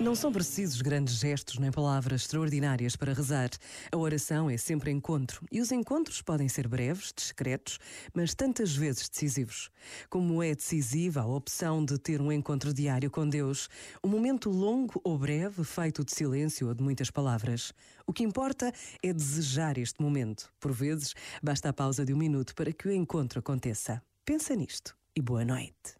Não são precisos grandes gestos nem palavras extraordinárias para rezar. A oração é sempre encontro e os encontros podem ser breves, discretos, mas tantas vezes decisivos. Como é decisiva a opção de ter um encontro diário com Deus, um momento longo ou breve, feito de silêncio ou de muitas palavras. O que importa é desejar este momento. Por vezes, basta a pausa de um minuto para que o encontro aconteça. Pensa nisto e boa noite.